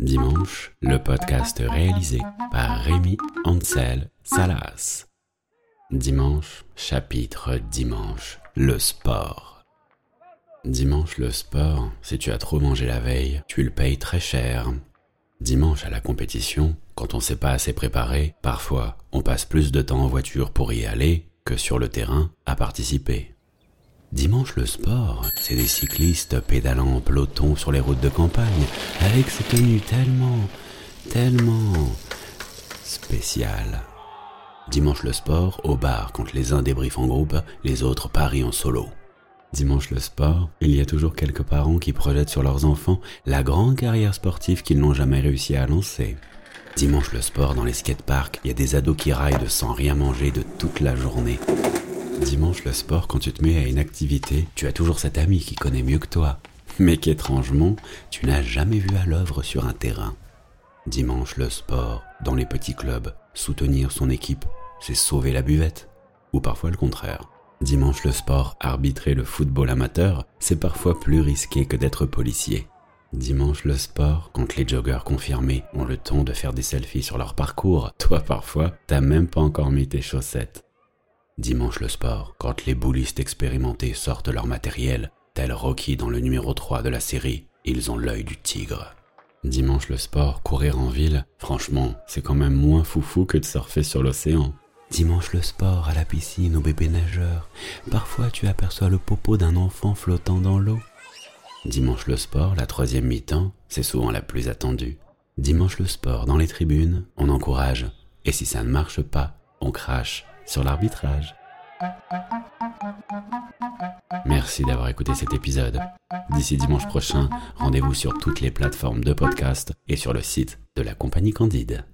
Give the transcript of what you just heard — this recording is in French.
Dimanche, le podcast réalisé par Rémi Ansel Salas. Dimanche, chapitre Dimanche, le sport. Dimanche, le sport, si tu as trop mangé la veille, tu le payes très cher. Dimanche à la compétition, quand on s'est pas assez préparé, parfois on passe plus de temps en voiture pour y aller que sur le terrain à participer. Dimanche le sport, c'est des cyclistes pédalant en peloton sur les routes de campagne, avec ces tenues tellement, tellement spéciales. Dimanche le sport, au bar, quand les uns débriefent en groupe, les autres parient en solo. Dimanche le sport, il y a toujours quelques parents qui projettent sur leurs enfants la grande carrière sportive qu'ils n'ont jamais réussi à lancer. Dimanche le sport, dans les skateparks, il y a des ados qui raillent sans rien manger de toute la journée. Dimanche, le sport, quand tu te mets à une activité, tu as toujours cet ami qui connaît mieux que toi, mais qu'étrangement, tu n'as jamais vu à l'œuvre sur un terrain. Dimanche, le sport, dans les petits clubs, soutenir son équipe, c'est sauver la buvette, ou parfois le contraire. Dimanche, le sport, arbitrer le football amateur, c'est parfois plus risqué que d'être policier. Dimanche, le sport, quand les joggeurs confirmés ont le temps de faire des selfies sur leur parcours, toi parfois, t'as même pas encore mis tes chaussettes. Dimanche le sport, quand les boulistes expérimentés sortent leur matériel, tel Rocky dans le numéro 3 de la série, ils ont l'œil du tigre. Dimanche le sport, courir en ville, franchement, c'est quand même moins foufou que de surfer sur l'océan. Dimanche le sport, à la piscine, au bébé nageur, parfois tu aperçois le popo d'un enfant flottant dans l'eau. Dimanche le sport, la troisième mi-temps, c'est souvent la plus attendue. Dimanche le sport, dans les tribunes, on encourage, et si ça ne marche pas, on crache sur l'arbitrage. Merci d'avoir écouté cet épisode. D'ici dimanche prochain, rendez-vous sur toutes les plateformes de podcast et sur le site de la compagnie Candide.